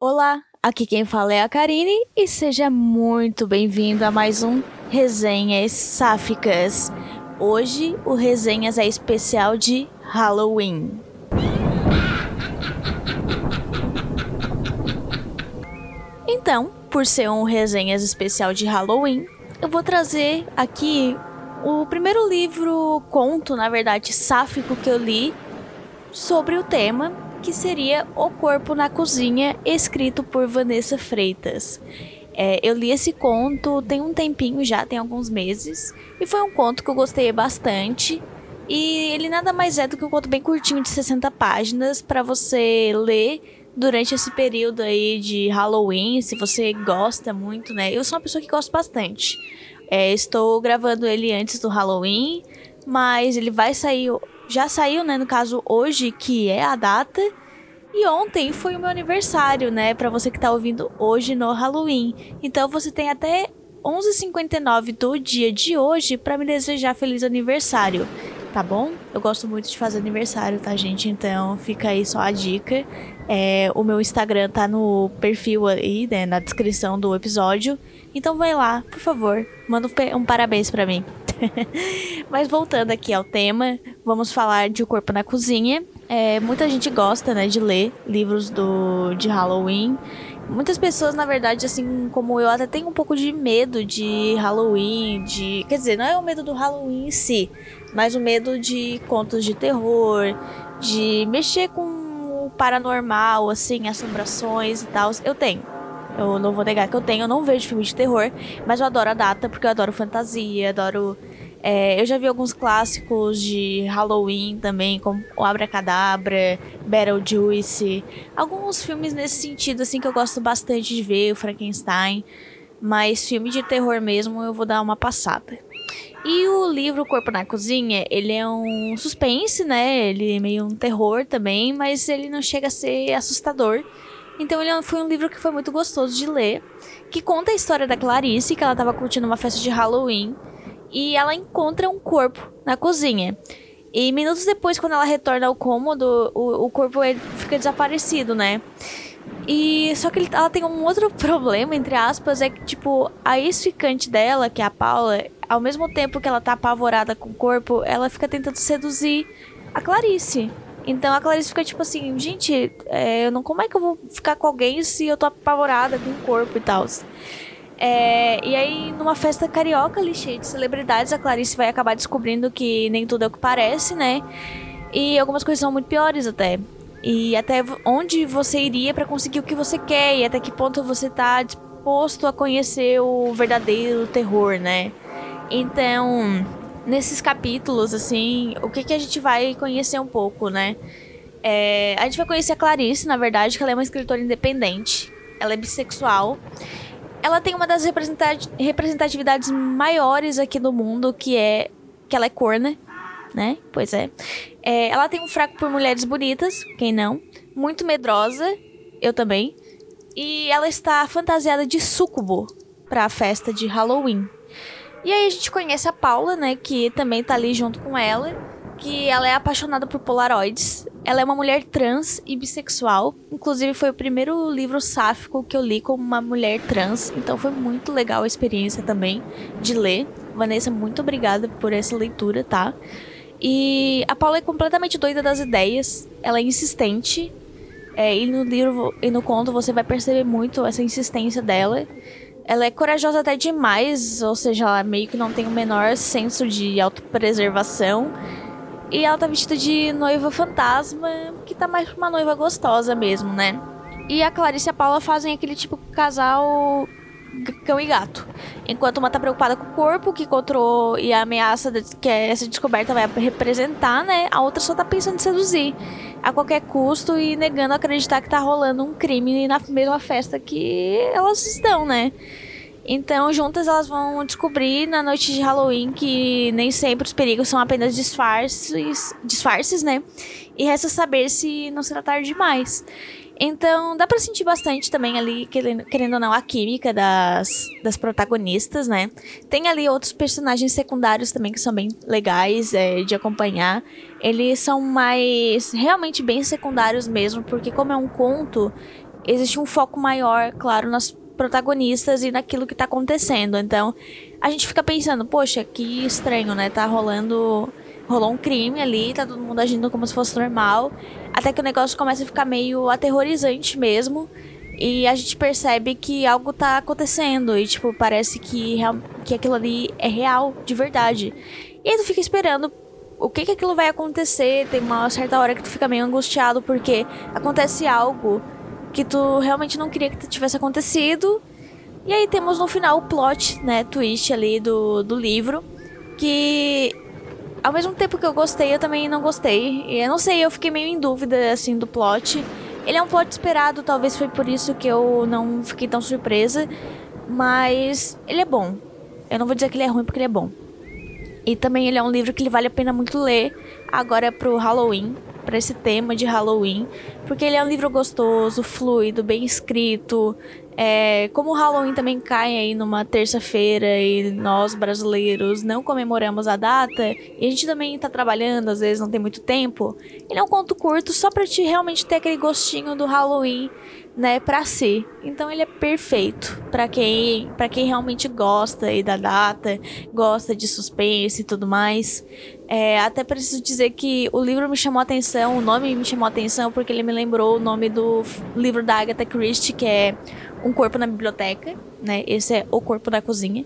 Olá, aqui quem fala é a Karine e seja muito bem-vindo a mais um Resenhas Sáficas. Hoje o Resenhas é especial de Halloween. Então, por ser um Resenhas especial de Halloween, eu vou trazer aqui o primeiro livro, conto, na verdade, sáfico que eu li sobre o tema, que seria O Corpo na Cozinha, escrito por Vanessa Freitas. É, eu li esse conto tem um tempinho já, tem alguns meses, e foi um conto que eu gostei bastante. E ele nada mais é do que um conto bem curtinho de 60 páginas para você ler durante esse período aí de Halloween, se você gosta muito, né? Eu sou uma pessoa que gosta bastante. É, estou gravando ele antes do Halloween, mas ele vai sair já saiu, né, no caso hoje, que é a data. E ontem foi o meu aniversário, né, para você que tá ouvindo hoje no Halloween. Então você tem até 11h59 do dia de hoje para me desejar feliz aniversário, tá bom? Eu gosto muito de fazer aniversário, tá, gente? Então fica aí só a dica. É, o meu Instagram tá no perfil aí, né, na descrição do episódio. Então vai lá, por favor, manda um parabéns para mim. Mas voltando aqui ao tema, vamos falar de O Corpo na Cozinha. É, muita gente gosta, né, de ler livros do, de Halloween. Muitas pessoas, na verdade, assim como eu, até tem um pouco de medo de Halloween, de... Quer dizer, não é o medo do Halloween em si, mas o medo de contos de terror, de mexer com o paranormal, assim, assombrações e tal. Eu tenho. Eu não vou negar que eu tenho, eu não vejo filme de terror, mas eu adoro a data porque eu adoro fantasia, adoro. É, eu já vi alguns clássicos de Halloween também, como o Abracadabra, Beetlejuice, alguns filmes nesse sentido assim que eu gosto bastante de ver, o Frankenstein, mas filme de terror mesmo eu vou dar uma passada. E o livro Corpo na Cozinha, ele é um suspense, né? Ele é meio um terror também, mas ele não chega a ser assustador então ele é foi um livro que foi muito gostoso de ler, que conta a história da Clarice, que ela estava curtindo uma festa de Halloween, e ela encontra um corpo na cozinha. E minutos depois, quando ela retorna ao cômodo, o, o corpo fica desaparecido, né? E só que ele, ela tem um outro problema, entre aspas, é que, tipo, a ex-ficante dela, que é a Paula, ao mesmo tempo que ela tá apavorada com o corpo, ela fica tentando seduzir a Clarice. Então a Clarice fica tipo assim, gente, é, não, como é que eu vou ficar com alguém se eu tô apavorada com o corpo e tal? É, e aí, numa festa carioca ali, cheia de celebridades, a Clarice vai acabar descobrindo que nem tudo é o que parece, né? E algumas coisas são muito piores até. E até onde você iria para conseguir o que você quer e até que ponto você tá disposto a conhecer o verdadeiro terror, né? Então, nesses capítulos, assim, o que, que a gente vai conhecer um pouco, né? É, a gente vai conhecer a Clarice, na verdade, que ela é uma escritora independente. Ela é bissexual. Ela tem uma das representatividades maiores aqui no mundo, que é que ela é corna, né? Pois é. é. Ela tem um fraco por mulheres bonitas, quem não? Muito medrosa, eu também. E ela está fantasiada de súcubo para a festa de Halloween. E aí a gente conhece a Paula, né, que também tá ali junto com ela, que ela é apaixonada por polaroids. Ela é uma mulher trans e bissexual. Inclusive foi o primeiro livro sáfico que eu li como uma mulher trans, então foi muito legal a experiência também de ler. Vanessa, muito obrigada por essa leitura, tá? E a Paula é completamente doida das ideias, ela é insistente. É, e no livro e no conto você vai perceber muito essa insistência dela. Ela é corajosa até demais, ou seja, ela meio que não tem o menor senso de autopreservação. E ela tá vestida de noiva fantasma, que tá mais pra uma noiva gostosa mesmo, né? E a Clarice e a Paula fazem aquele tipo casal cão e gato. Enquanto uma tá preocupada com o corpo que encontrou e a ameaça que essa descoberta vai representar, né? A outra só tá pensando em seduzir a qualquer custo e negando acreditar que tá rolando um crime na mesma festa que elas estão, né? Então, juntas elas vão descobrir na noite de Halloween que nem sempre os perigos são apenas disfarces, disfarces, né? E resta saber se não será tarde demais. Então, dá pra sentir bastante também ali, querendo ou não, a química das, das protagonistas, né? Tem ali outros personagens secundários também que são bem legais é, de acompanhar. Eles são mais realmente bem secundários mesmo, porque como é um conto, existe um foco maior, claro, nas protagonistas e naquilo que tá acontecendo. Então, a gente fica pensando, poxa, que estranho, né? Tá rolando. Rolou um crime ali, tá todo mundo agindo como se fosse normal. Até que o negócio começa a ficar meio aterrorizante mesmo. E a gente percebe que algo tá acontecendo. E, tipo, parece que, que aquilo ali é real, de verdade. E aí tu fica esperando o que que aquilo vai acontecer. Tem uma certa hora que tu fica meio angustiado porque acontece algo que tu realmente não queria que tivesse acontecido. E aí temos no final o plot, né, twist ali do, do livro, que ao mesmo tempo que eu gostei, eu também não gostei. E eu não sei, eu fiquei meio em dúvida assim do plot. Ele é um plot esperado, talvez foi por isso que eu não fiquei tão surpresa, mas ele é bom. Eu não vou dizer que ele é ruim porque ele é bom. E também ele é um livro que vale a pena muito ler agora pro Halloween, para esse tema de Halloween, porque ele é um livro gostoso, fluido, bem escrito. É, como o Halloween também cai aí numa terça-feira e nós brasileiros não comemoramos a data, e a gente também tá trabalhando, às vezes não tem muito tempo, ele é um conto curto só pra te realmente ter aquele gostinho do Halloween né, para si. Então ele é perfeito para quem, quem realmente gosta aí da data, gosta de suspense e tudo mais. É, até preciso dizer que o livro me chamou a atenção, o nome me chamou a atenção porque ele me lembrou o nome do livro da Agatha Christie, que é Um Corpo na Biblioteca, né? Esse é O Corpo na Cozinha.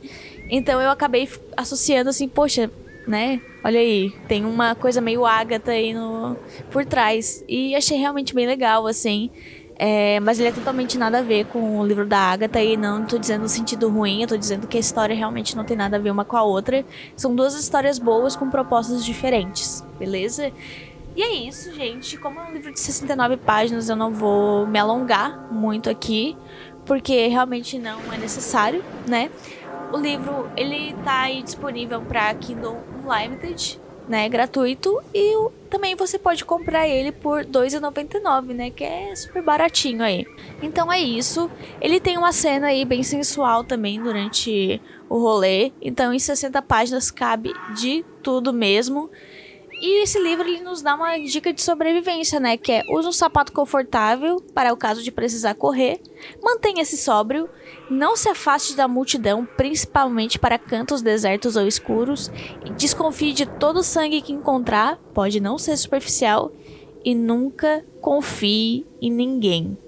Então eu acabei associando assim, poxa, né? Olha aí, tem uma coisa meio Agatha aí no, por trás. E achei realmente bem legal, assim. É, mas ele é totalmente nada a ver com o livro da Agatha e não estou dizendo no sentido ruim, tô dizendo que a história realmente não tem nada a ver uma com a outra. São duas histórias boas com propostas diferentes, beleza? E é isso, gente. Como é um livro de 69 páginas, eu não vou me alongar muito aqui, porque realmente não é necessário, né? O livro, ele tá aí disponível para Kindle Unlimited, né, gratuito e também você pode comprar ele por R$ 2,99, né, que é super baratinho aí. Então é isso. Ele tem uma cena aí bem sensual também durante o rolê, então em 60 páginas cabe de tudo mesmo. E esse livro ele nos dá uma dica de sobrevivência, né? Que é use um sapato confortável para o caso de precisar correr, mantenha-se sóbrio, não se afaste da multidão, principalmente para cantos desertos ou escuros, desconfie de todo o sangue que encontrar, pode não ser superficial, e nunca confie em ninguém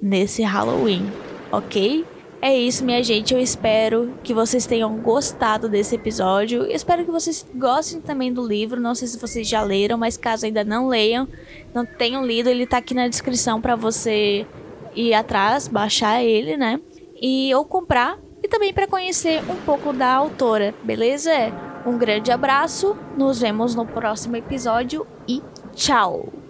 nesse Halloween, ok? É isso, minha gente. Eu espero que vocês tenham gostado desse episódio. Eu espero que vocês gostem também do livro. Não sei se vocês já leram, mas caso ainda não leiam, não tenham lido, ele tá aqui na descrição para você ir atrás, baixar ele, né? E ou comprar e também para conhecer um pouco da autora, beleza? Um grande abraço. Nos vemos no próximo episódio e tchau.